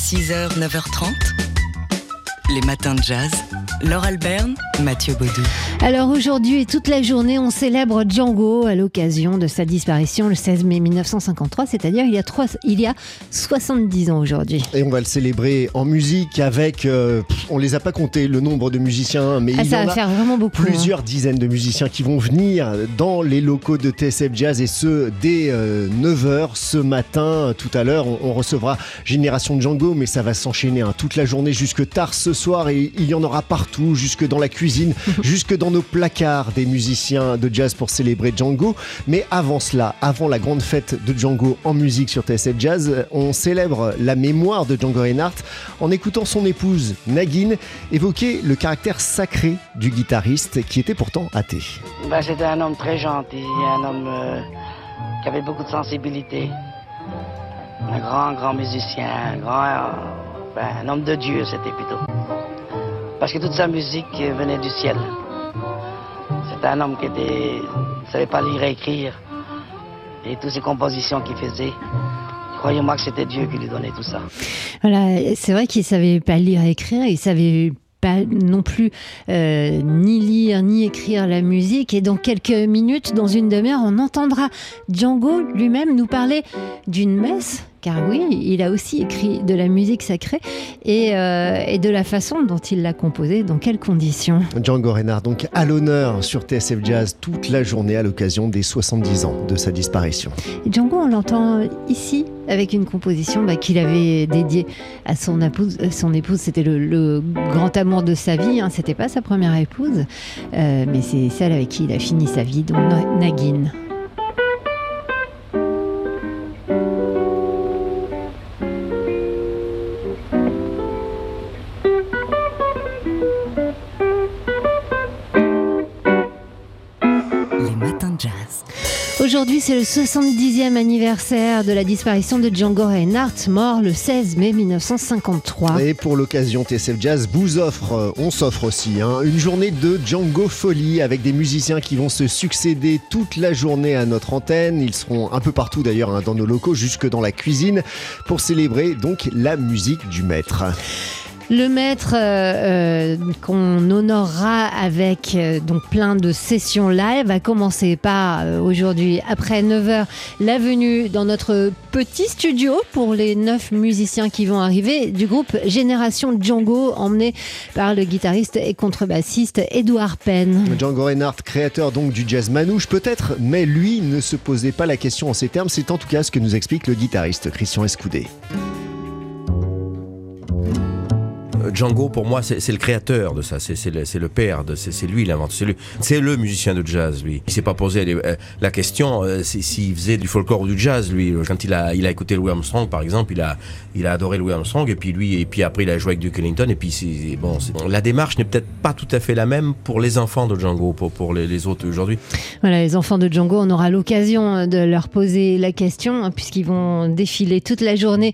6h, 9h30. Les matins de jazz. Laure Alberne, Mathieu Baudou. Alors aujourd'hui et toute la journée, on célèbre Django à l'occasion de sa disparition le 16 mai 1953, c'est-à-dire il, y a trois- il y a 70 ans aujourd'hui. Et on va le célébrer en musique avec, euh, on les a pas comptés le nombre de musiciens, mais Ah, il y ça en va a faire vraiment beaucoup. hein. plusieurs dizaines de musiciens qui vont venir dans les locaux de TSF Jazz et ce dès 9h ce matin. Tout à l'heure, on, on recevra Génération Django, mais ça va s'enchaîner hein, toute la journée jusque tard ce soir et il y en aura partout, jusque dans la cuisine, jusque dans nos placards des musiciens de jazz pour célébrer Django. Mais avant cela, avant la grande fête de Django en musique sur TSF Jazz, on célèbre la mémoire de Django Reinhardt en écoutant son épouse Nagin évoquer le caractère sacré du guitariste qui était pourtant athée. Ben, c'était un homme très gentil, un homme euh, qui avait beaucoup de sensibilité. Un grand, grand musicien, un grand, euh, ben, un homme de Dieu, c'était plutôt. Parce que toute sa musique venait du ciel. C'était un homme qui ne savait pas lire et écrire. Et toutes ces compositions qu'il faisait, croyez-moi que c'était Dieu qui lui donnait tout ça. Voilà, c'est vrai qu'il savait pas lire et écrire, il savait pas non plus euh, ni lire ni écrire la musique. Et dans quelques minutes, dans une demi-heure, on entendra Django lui-même nous parler d'une messe. Car oui, il a aussi écrit de la musique sacrée et, euh, et de la façon dont il l'a composée, dans quelles conditions? Django Reinhardt donc à l'honneur sur TSF Jazz toute la journée à l'occasion des 70 ans de sa disparition. Et Django, on l'entend ici avec une composition bah, qu'il avait dédiée à son épouse. Son épouse, c'était le, le grand amour de sa vie. Hein. C'était pas sa première épouse, euh, mais c'est celle avec qui il a fini sa vie, donc Na- Nagin. Aujourd'hui, c'est le 70e anniversaire de la disparition de Django Reinhardt, mort le 16 mai 1953. Et pour l'occasion, TSF Jazz vous offre, on s'offre aussi, hein, une journée de Django Folie avec des musiciens qui vont se succéder toute la journée à notre antenne. Ils seront un peu partout d'ailleurs hein, dans nos locaux, jusque dans la cuisine, pour célébrer donc la musique du maître. Le maître euh, euh, qu'on honorera avec euh, donc plein de sessions live va commencer par aujourd'hui après 9h la venue dans notre petit studio pour les neuf musiciens qui vont arriver du groupe Génération Django emmené par le guitariste et contrebassiste Edouard Penn. Django Reinhardt, créateur donc du jazz manouche peut-être, mais lui ne se posait pas la question en ces termes. C'est en tout cas ce que nous explique le guitariste Christian Escoudé. Euh, Django, pour moi, c'est le créateur de ça. C'est le, père. C'est lui l'inventeur. C'est le musicien de jazz, lui. Il s'est pas posé euh, la question euh, si- s'il faisait du folklore ou du jazz, lui. Quand il a, écouté Louis Armstrong, par exemple, il a, adoré Louis Armstrong. Et puis lui, et puis après, il a joué avec Duke Ellington. Et puis bon. La démarche n'est peut-être pas tout à fait la même pour les enfants de Django, pour les, autres aujourd'hui. Voilà, les enfants de Django, on aura l'occasion de leur poser la question, hein, puisqu'ils vont défiler toute la journée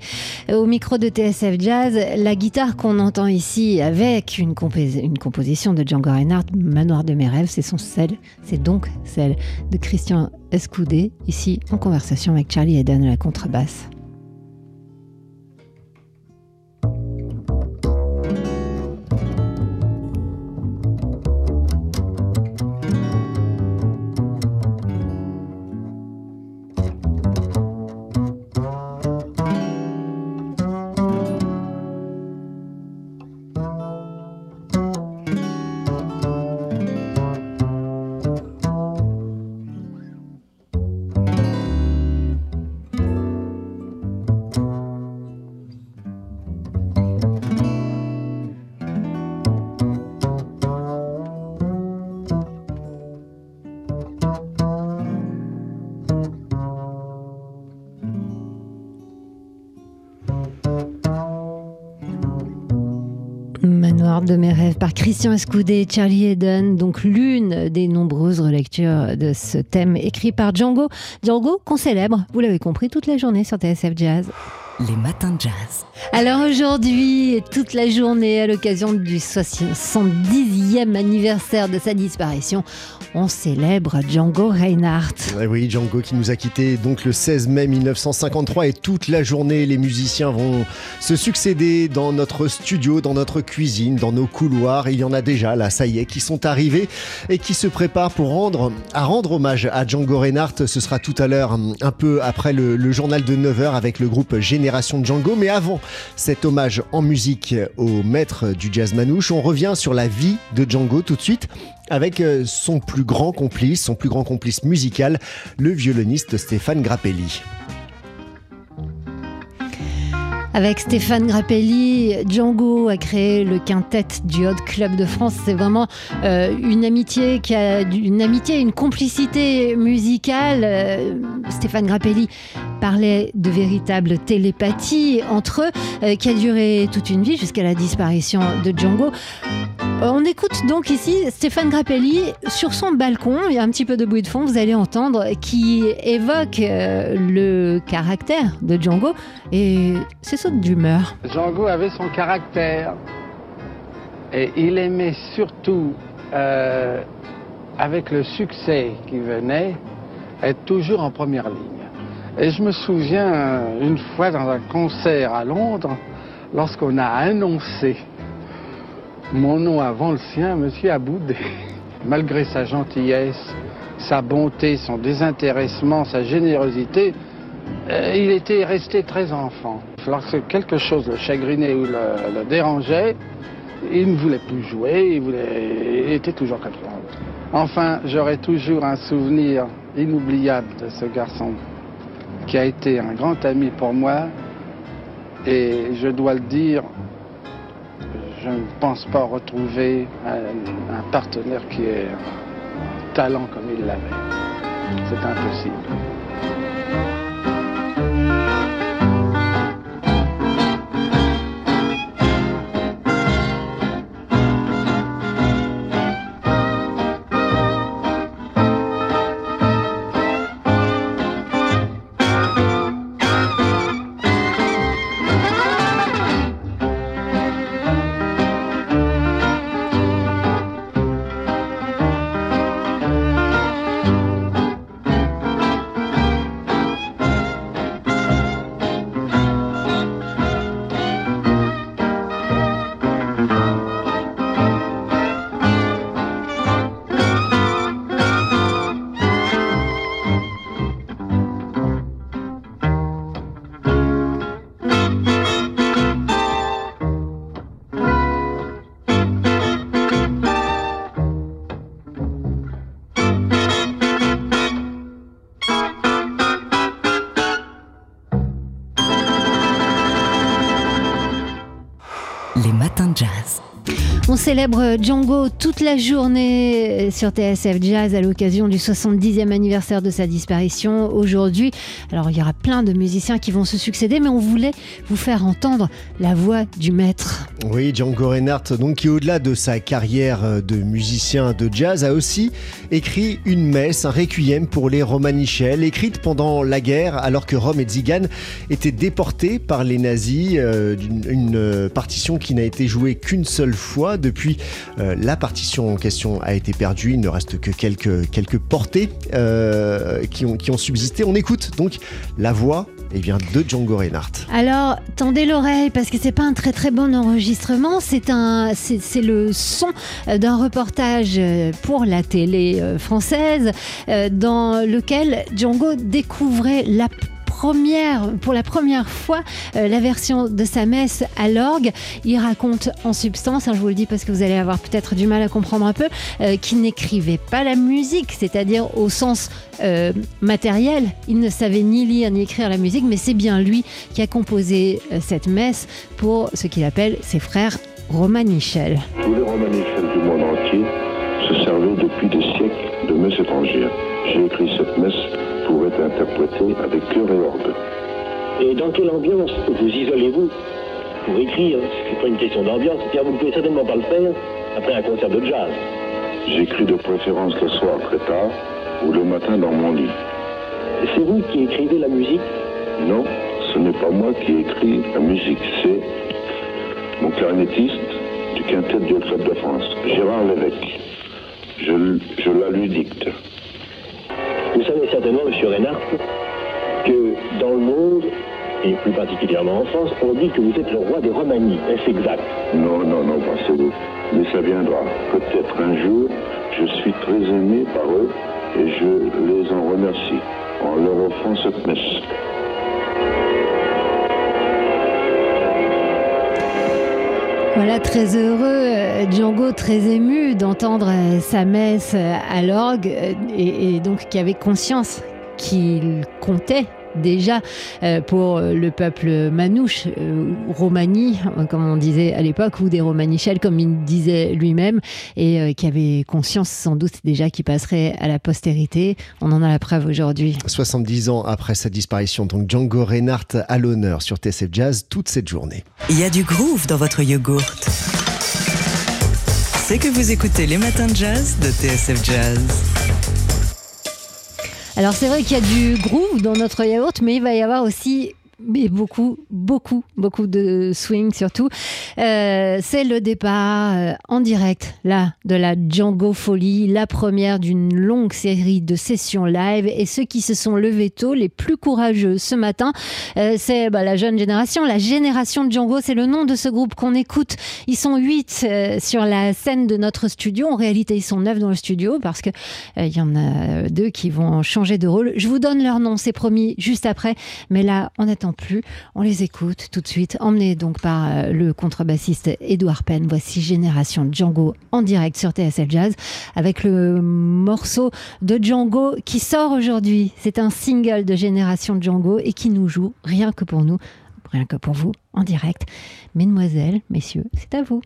au micro de TSF Jazz. La guitare qu'on entend ici avec une, compos- une composition de Django Reinhardt, Manoir de mes rêves, c'est son c'est donc celle de Christian Escoudé, ici en conversation avec Charlie Eden à la contrebasse. De mes rêves par Christian Escoudé et Charlie Eden, donc l'une des nombreuses relectures de ce thème écrit par Django. Django qu'on célèbre, vous l'avez compris, toute la journée sur TSF Jazz. Les matins de jazz. Alors aujourd'hui et toute la journée, à l'occasion du 70e anniversaire de sa disparition, on célèbre Django Reinhardt. Eh oui, Django qui nous a quittés donc le 16 mai 1953 et toute la journée, les musiciens vont se succéder dans notre studio, dans notre cuisine, dans nos couloirs. Il y en a déjà là, ça y est, qui sont arrivés et qui se préparent pour rendre, à rendre hommage à Django Reinhardt. Ce sera tout à l'heure, un peu après le, le journal de 9h avec le groupe Génération Django. Mais avant cet hommage en musique au maître du jazz manouche, on revient sur la vie de Django tout de suite avec euh, son plus grand complice, son plus grand complice musical, le violoniste Stéphane Grappelli. Avec Stéphane Grappelli, Django a créé le quintet du Hot Club de France. C'est vraiment euh, une amitié une amitié, une complicité musicale. Euh, Stéphane Grappelli parlait de véritable télépathie entre eux, euh, qui a duré toute une vie jusqu'à la disparition de Django. On écoute donc ici Stéphane Grappelli sur son balcon. Il y a un petit peu de bruit de fond, vous allez entendre, qui évoque le caractère de Django. Et c'est d'humeur. Django avait son caractère et il aimait surtout, euh, avec le succès qui venait, être toujours en première ligne. Et je me souviens une fois dans un concert à Londres, lorsqu'on a annoncé mon nom avant le sien, Monsieur Aboudé, malgré sa gentillesse, sa bonté, son désintéressement, sa générosité, il était resté très enfant. Lorsque quelque chose le chagrinait ou le, dérangeait, il ne voulait plus jouer, il, était toujours comme. Enfin, j'aurai toujours un souvenir inoubliable de ce garçon qui a été un grand ami pour moi. Et je dois le dire, je ne pense pas retrouver un, un partenaire qui un talent comme il l'avait. C'est impossible. Célèbre Django toute la journée sur TSF Jazz à l'occasion du 70e anniversaire de sa disparition aujourd'hui. Alors il y aura plein de musiciens qui vont se succéder, mais on voulait vous faire entendre la voix du maître. Oui, Django Reinhardt, donc qui au-delà de sa carrière de musicien de jazz, a aussi écrit une messe, un requiem pour les Romanichels, écrite pendant la guerre, alors que Rome et Zigan étaient déportés par les nazis. Euh, une partition qui n'a été jouée qu'une seule fois depuis, euh, la partition en question a été perdue. Il ne reste que quelques, quelques portées euh, qui, ont, qui ont subsisté. On écoute donc la voix eh bien, de Django Reinhardt. Alors, tendez l'oreille parce que c'est pas un très très bon enregistrement. C'est un, c'est le son d'un reportage pour la télé euh, française dans lequel Django découvrait la pour la première fois euh, la version de sa messe à l'orgue. Il raconte en substance, hein, je vous le dis parce que vous allez avoir peut-être du mal à comprendre un peu, euh, qu'il n'écrivait pas la musique, c'est-à-dire au sens euh, matériel. Il ne savait ni lire ni écrire la musique, mais c'est bien lui qui a composé cette messe pour ce qu'il appelle ses frères Romanichel. Tous les Romanichel du monde entier se servaient depuis des siècles de messe étrangère. J'ai écrit cette messe être interprété avec cœur et orgue. Et dans quelle ambiance vous isolez-vous pour écrire C'est pas une question d'ambiance, car vous ne pouvez certainement pas le faire après un concert de jazz. J'écris de préférence le soir très tard ou le matin dans mon lit. C'est vous qui écrivez la musique Non, ce n'est pas moi qui écris la musique, c'est mon clarinettiste du quintet du Club de France, Gérard Lévesque. Je, je la lui dicte. Vous savez certainement, M. Reinhardt, que dans le monde, et plus particulièrement en France, on dit que vous êtes le roi des Romanies. Est-ce exact? Non, non, non, pensez-vous. Mais ça viendra. Peut-être un jour, je suis très aimé par eux et je les en remercie en leur offrant cette messe. Voilà, très heureux, euh, Django très ému d'entendre euh, sa messe euh, à l'orgue et donc qui avait conscience qu'il comptait déjà euh, pour le peuple manouche, euh, Romani, euh, comme on disait à l'époque, ou des Romanichels, comme il disait lui-même, et euh, qui avait conscience sans doute déjà qu'il passerait à la postérité. On en a la preuve aujourd'hui. 70 ans après sa disparition, donc Django Reinhardt à l'honneur sur TSF Jazz toute cette journée. Il y a du groove dans votre yogourt. C'est que vous écoutez les matins de jazz de TSF Jazz. Alors c'est vrai qu'il y a du groove dans notre yaourt, mais il va y avoir aussi mais beaucoup, beaucoup, beaucoup de swing surtout. Euh, c'est le départ euh, en direct, là, de la Django Folie, la première d'une longue série de sessions live. Et ceux qui se sont levés tôt, les plus courageux ce matin, euh, c'est bah, la jeune génération, la génération Django, c'est le nom de ce groupe qu'on écoute. Ils sont huit sur la scène de notre studio. En réalité, ils sont neuf dans le studio parce que il y en a deux qui vont changer de rôle. Je vous donne leur nom, c'est promis, juste après. Mais là, on plus. On les écoute tout de suite. Emmenés donc par euh, le contrebassiste Edouard Penn. Voici Génération Django en direct sur TSL Jazz avec le morceau de Django qui sort aujourd'hui. C'est un single de Génération Django et qui nous joue rien que pour nous, rien que pour vous en direct. Mesdemoiselles, messieurs, c'est à vous.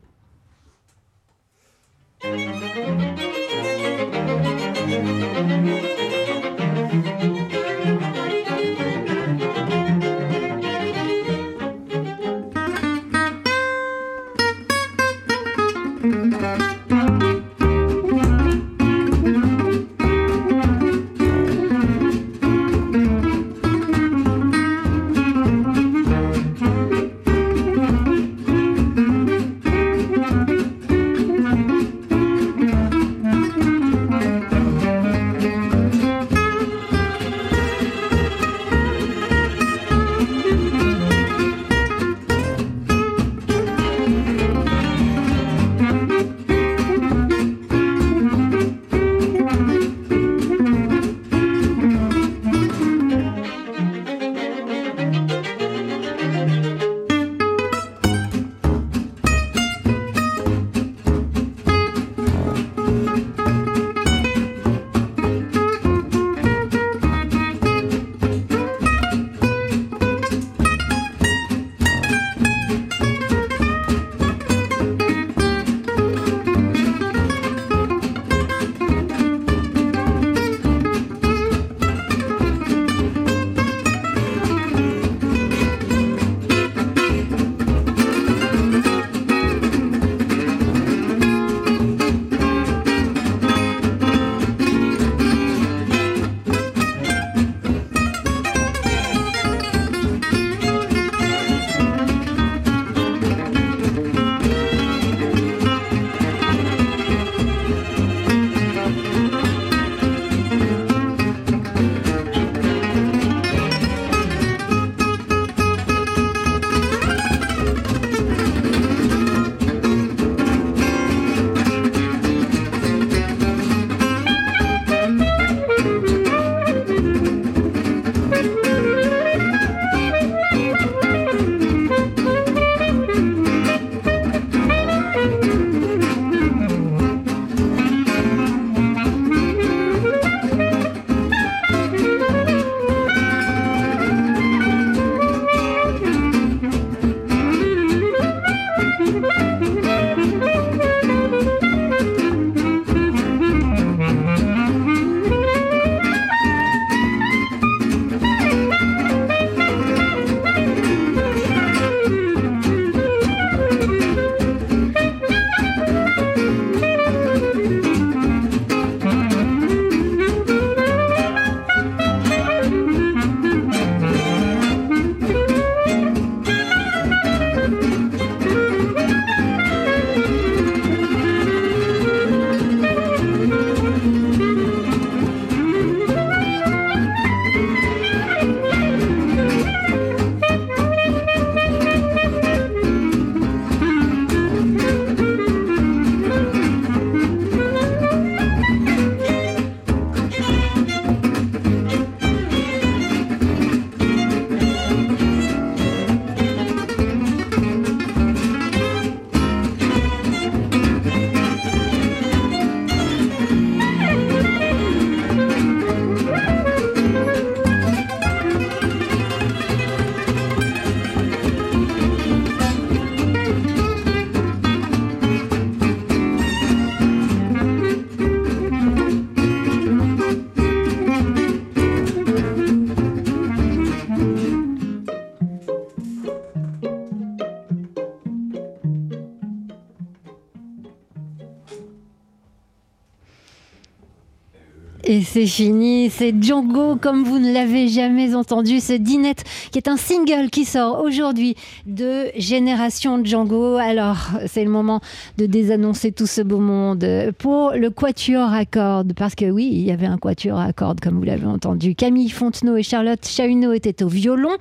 Et c'est fini, c'est Django comme vous ne l'avez jamais entendu, c'est Dinette qui est un single qui sort aujourd'hui de Génération Django. Alors c'est le moment de désannoncer tout ce beau monde pour le quatuor à cordes, parce que oui, il y avait un quatuor à cordes comme vous l'avez entendu. Camille Fontenot et Charlotte Chahuneau étaient au violon.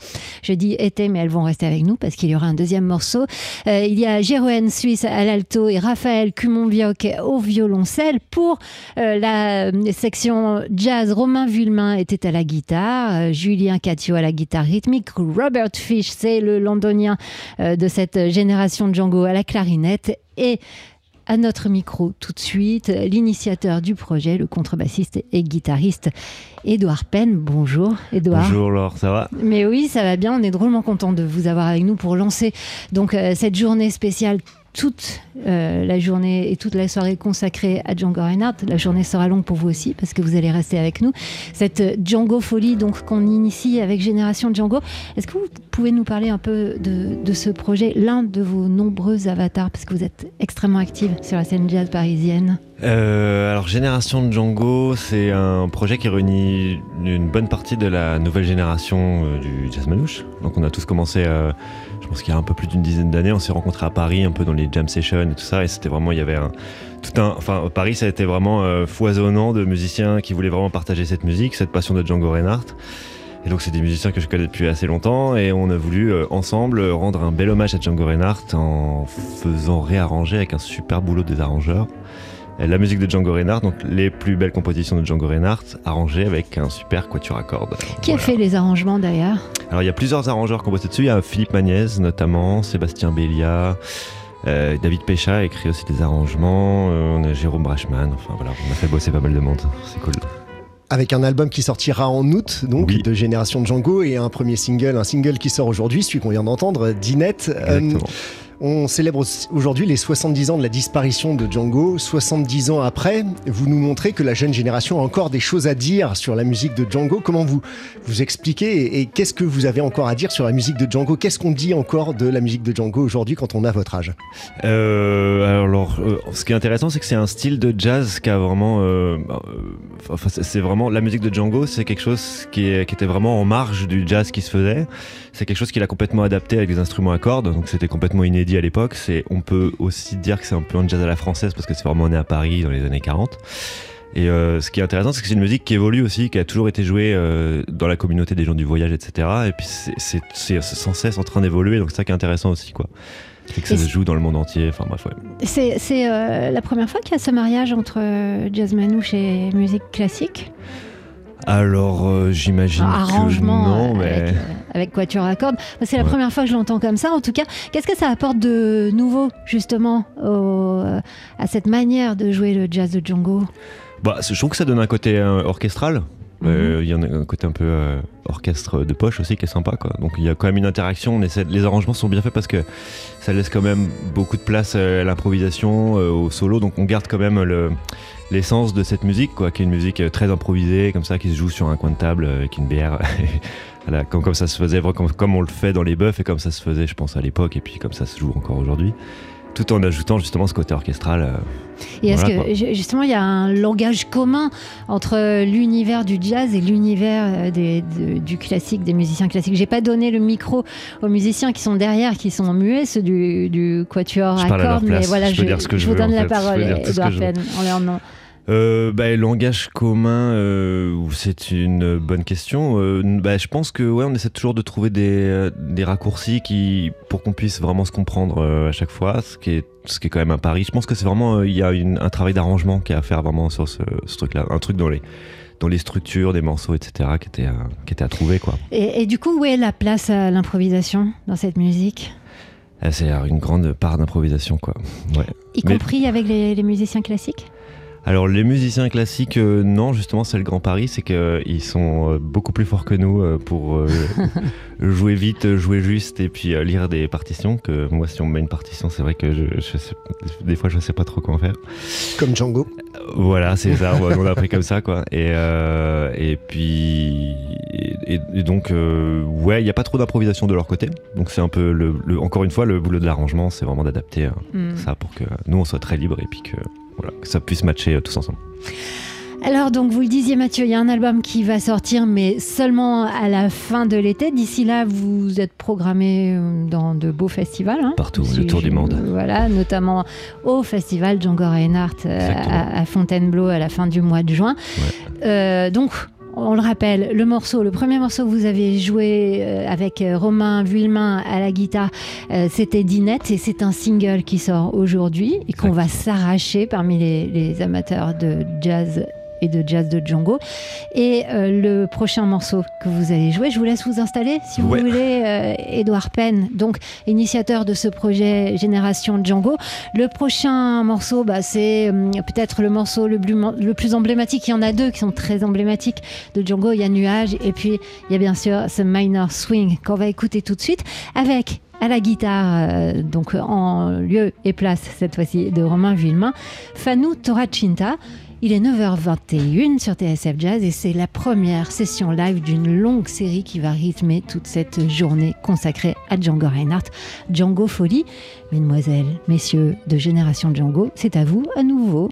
Je dis étaient, mais elles vont rester avec nous parce qu'il y aura un deuxième morceau. Euh, il y a Jéroen Suisse à l'alto et Raphaël Cumon-Vioc au violoncelle. Pour euh, la section jazz, Romain Vulmain était à la guitare, euh, Julien Catio à la guitare rythmique, Robert Fish, c'est le londonien de cette génération de Django à la clarinette et à notre micro tout de suite l'initiateur du projet, le contrebassiste et guitariste Édouard Penn. Bonjour Édouard. Bonjour Laure, ça va? Mais oui, ça va bien. On est drôlement content de vous avoir avec nous pour lancer donc cette journée spéciale toute euh, la journée et toute la soirée consacrée à Django Reinhardt. La journée sera longue pour vous aussi parce que vous allez rester avec nous. Cette Django folie donc qu'on initie avec Génération Django. Est-ce que vous pouvez nous parler un peu de, ce projet, l'un de vos nombreux avatars? Parce que vous êtes extrêmement active sur la scène jazz parisienne euh, alors Génération Django, c'est un projet qui réunit une bonne partie de la nouvelle génération euh, du jazz manouche. Donc on a tous commencé pense qu'il y a un peu plus d'une dizaine d'années, on s'est rencontrés à Paris, un peu dans les jam sessions et tout ça, et c'était vraiment, il y avait un, tout un, enfin, Paris, ça a été vraiment euh, foisonnant de musiciens qui voulaient vraiment partager cette musique, cette passion de Django Reinhardt. Et donc, c'est des musiciens que je connais depuis assez longtemps, et on a voulu euh, ensemble rendre un bel hommage à Django Reinhardt en faisant réarranger avec un super boulot des arrangeurs la musique de Django Reinhardt, donc les plus belles compositions de Django Reinhardt, arrangées avec un super quatuor à cordes. Qui a fait les arrangements d'ailleurs Alors il y a plusieurs arrangeurs qui ont bossé dessus. Il y a Philippe Magnez notamment, Sébastien Bélia. Euh, David Pécha a écrit aussi des arrangements, euh, on a Jérôme Brachman, enfin voilà, on a fait bosser pas mal de monde, c'est cool avec un album qui sortira en août, donc de Génération Django, et un premier single, un single qui sort aujourd'hui, celui qu'on vient d'entendre, Dinette. Euh, on célèbre aujourd'hui les 70 ans de la disparition de Django. 70 ans après, vous nous montrez que la jeune génération a encore des choses à dire sur la musique de Django. Comment vous vous expliquez et, qu'est-ce que vous avez encore à dire sur la musique de Django? Qu'est-ce qu'on dit encore de la musique de Django aujourd'hui quand on a votre âge? Euh, Alors, euh, ce qui est intéressant, c'est que c'est un style de jazz qui a vraiment, euh, enfin, c'est vraiment la musique de Django, c'est quelque chose qui, qui était vraiment en marge du jazz qui se faisait. C'est quelque chose qu'il a complètement adapté avec des instruments à cordes, donc c'était complètement inédit à l'époque. C'est, on peut aussi dire que c'est un peu un jazz à la française parce que c'est vraiment né à Paris dans les années 40. Et euh, ce qui est intéressant, c'est que c'est une musique qui évolue aussi, qui a toujours été jouée euh, dans la communauté des gens du voyage, etc. Et puis c'est sans cesse en train d'évoluer, donc c'est ça qui est intéressant aussi, quoi. C'est que ça se joue dans le monde entier, enfin bref, ouais. C'est euh, la première fois qu'il y a ce mariage entre jazz manouche et musique classique? Alors, euh, j'imagine que non, mais... Avec, euh, avec Quatuor à cordes. C'est la première fois que je l'entends comme ça, en tout cas. Qu'est-ce que ça apporte de nouveau, justement, euh, à cette manière de jouer le jazz de Django? Bah, Je trouve que ça donne un côté orchestral. Mhm. Il y a un côté un peu orchestre de poche aussi qui est sympa. Quoi. Donc il y a quand même une interaction. On essaie, les arrangements sont bien faits parce que ça laisse quand même beaucoup de place à l'improvisation, au solo. Donc on garde quand même le, l'essence de cette musique, quoi, qui est une musique euh, très improvisée, comme ça, qui se joue sur un coin de table euh, avec une bière. comme, comme ça se faisait, comme, comme on le fait dans les bœufs et comme ça se faisait, je pense, à l'époque, et puis comme ça se joue encore aujourd'hui tout en ajoutant justement ce côté orchestral. Euh, et est-ce que justement il y a un langage commun entre l'univers du jazz et l'univers du classique, des musiciens classiques? J'ai pas donné le micro aux musiciens qui sont derrière, qui sont muets, ceux du, du quatuor à cordes, mais voilà, je, je, vous donne la parole, Edouard Penn, en leur nom euh, bah, langage commun, euh, c'est une bonne question. Euh, bah, je pense que ouais, on essaie toujours de trouver des, des raccourcis qui, pour qu'on puisse vraiment se comprendre à chaque fois, ce qui est ce qui est quand même un pari. Je pense que c'est vraiment il y a un travail d'arrangement qui est à faire vraiment sur ce, ce truc-là, un truc dans les dans les structures des morceaux, etc., qui était à, qui était à trouver quoi. Et, et du coup, où est la place à l'improvisation dans cette musique? C'est une grande part d'improvisation quoi. Ouais. Y compris avec les, les musiciens classiques? Alors les musiciens classiques, euh, non, justement c'est le grand pari, c'est qu'ils euh, sont euh, beaucoup plus forts que nous pour jouer vite, jouer juste et puis lire des partitions. Que moi si on me met une partition, c'est vrai que je, des fois je sais pas trop comment faire. Comme Django. Voilà, c'est ça, on a appris comme ça quoi. Et, et puis et, donc ouais, il n'y a pas trop d'improvisation de leur côté. Donc c'est un peu le, encore une fois le boulot de l'arrangement, c'est vraiment d'adapter mm. ça pour que nous on soit très libre et puis que que ça puisse matcher euh, tous ensemble. Alors donc vous le disiez Mathieu, il y a un album qui va sortir mais seulement à la fin de l'été. D'ici là, vous êtes programmé euh, dans de beaux festivals. hein. Partout, le tour du monde. Voilà, notamment au festival Django Reinhardt euh, à, à Fontainebleau à la fin du mois de juin. Euh, donc on le rappelle, le morceau, le premier morceau que vous avez joué euh, avec euh, Romain Vuillemin à la guitare, euh, c'était Dinette et c'est un single qui sort aujourd'hui et qu'on va s'arracher parmi les, les amateurs de jazz et de jazz de Django. Et euh, le prochain morceau que vous allez jouer, je vous laisse vous installer si vous Ouais. voulez, euh, Edouard Penn, donc initiateur de ce projet Génération Django. Le prochain morceau, bah, c'est hum, peut-être le morceau le plus, le plus emblématique. Il y en a deux qui sont très emblématiques de Django. Il y a Nuage et puis il y a bien sûr ce Minor Swing qu'on va écouter tout de suite avec à la guitare, euh, donc en lieu et place cette fois-ci de Romain Villemain, Fanou Toracinta. Il est 9h21 sur TSF Jazz et c'est la première session live d'une longue série qui va rythmer toute cette journée consacrée à Django Reinhardt, Django Folie. Mesdemoiselles, messieurs de Génération Django, c'est à vous à nouveau.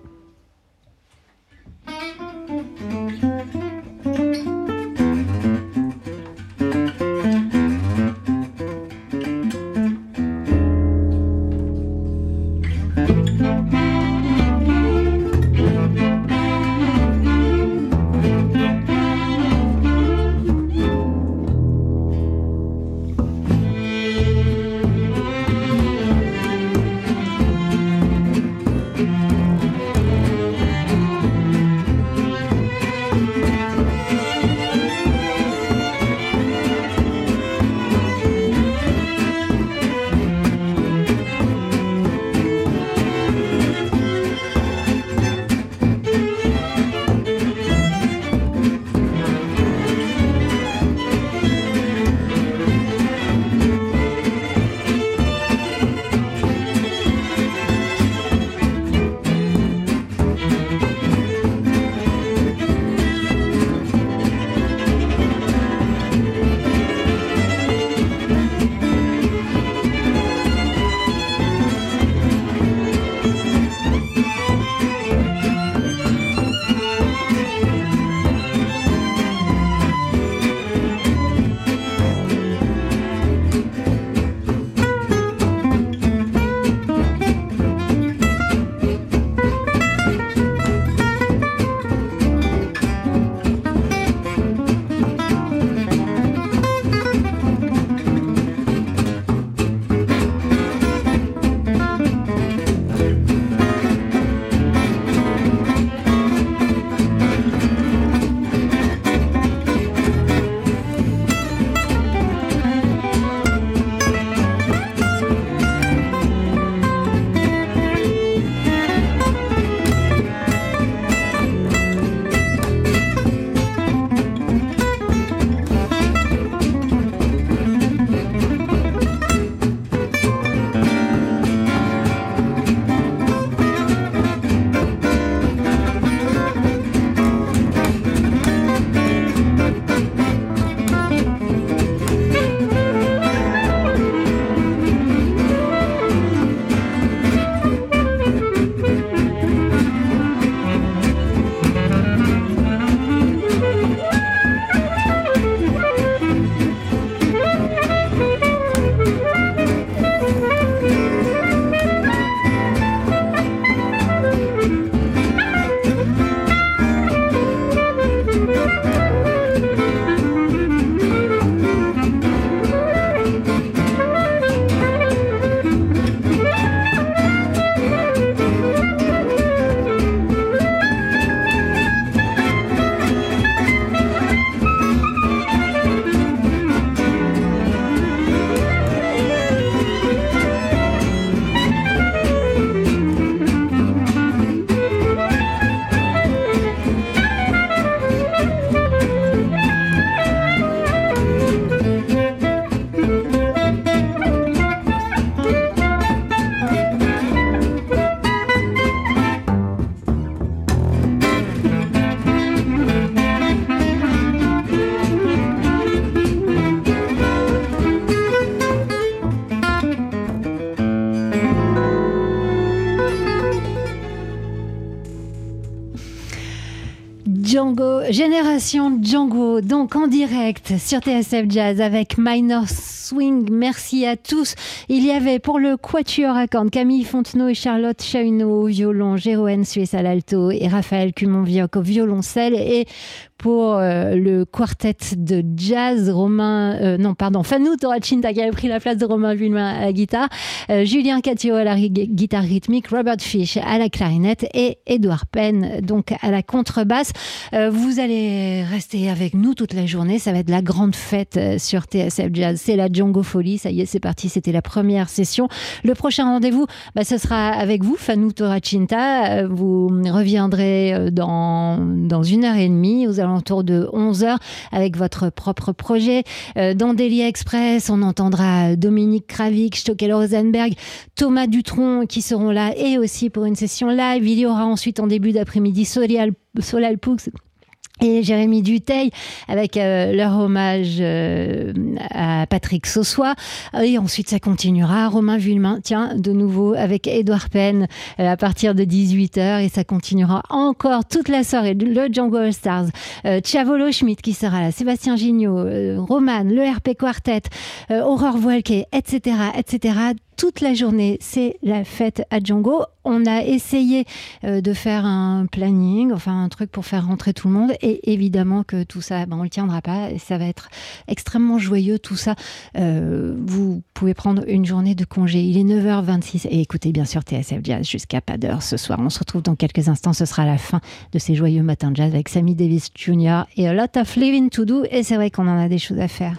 Donc en direct sur TSF Jazz avec Minor Swing. Merci à tous. Il y avait pour le Quatuor à cordes Camille Fontenot et Charlotte Chauneau au violon, Jérôme Suisse à l'alto et Raphaël Cumon-Vioc violoncelle. Et pour euh, le quartet de jazz, Romain, euh, non, pardon, Fanou Torachinta qui avait pris la place de Romain Villemain à la guitare, euh, Julien Catio à la guitare rythmique, Robert Fish à la clarinette et Edouard Penn donc à la contrebasse. vous allez rester avec nous toute la journée, ça va être la grande fête sur TSF Jazz. C'est la Django Folie, ça y est, c'est parti, c'était la première session. Le prochain rendez-vous, bah, ce sera avec vous, Fanou Torachinta. Vous reviendrez dans, dans une heure et demie. Vous alentours de 11h avec votre propre projet. Euh, dans Daily Express, on entendra Dominique Kravik, Stockel Rosenberg, Thomas Dutronc qui seront là et aussi pour une session live. Il y aura ensuite en début d'après-midi Solal Poux et Jérémy Duteil avec euh, leur hommage euh, à Patrick Sossois. Et ensuite, ça continuera. Romain Vuillemin, tiens, de nouveau avec Edouard Penn euh, à partir de 18h. Et ça continuera encore toute la soirée. Le Django All Stars, Chavolo Schmidt qui sera là, Sébastien Gignot, Roman, le RP Quartet, Aurore Voilquet, etc., etc toute la journée. C'est la fête à Django. On a essayé euh, de faire un planning, enfin un truc pour faire rentrer tout le monde. Et évidemment que tout ça, ben, on ne le tiendra pas. Et ça va être extrêmement joyeux, tout ça. Euh, vous pouvez prendre une journée de congé. Il est 9h26. Et écoutez bien sûr TSF Jazz jusqu'à pas d'heure ce soir. On se retrouve dans quelques instants. Ce sera la fin de ces joyeux matins de jazz avec Sammy Davis Jr. et a lot of living to do. Et c'est vrai qu'on en a des choses à faire.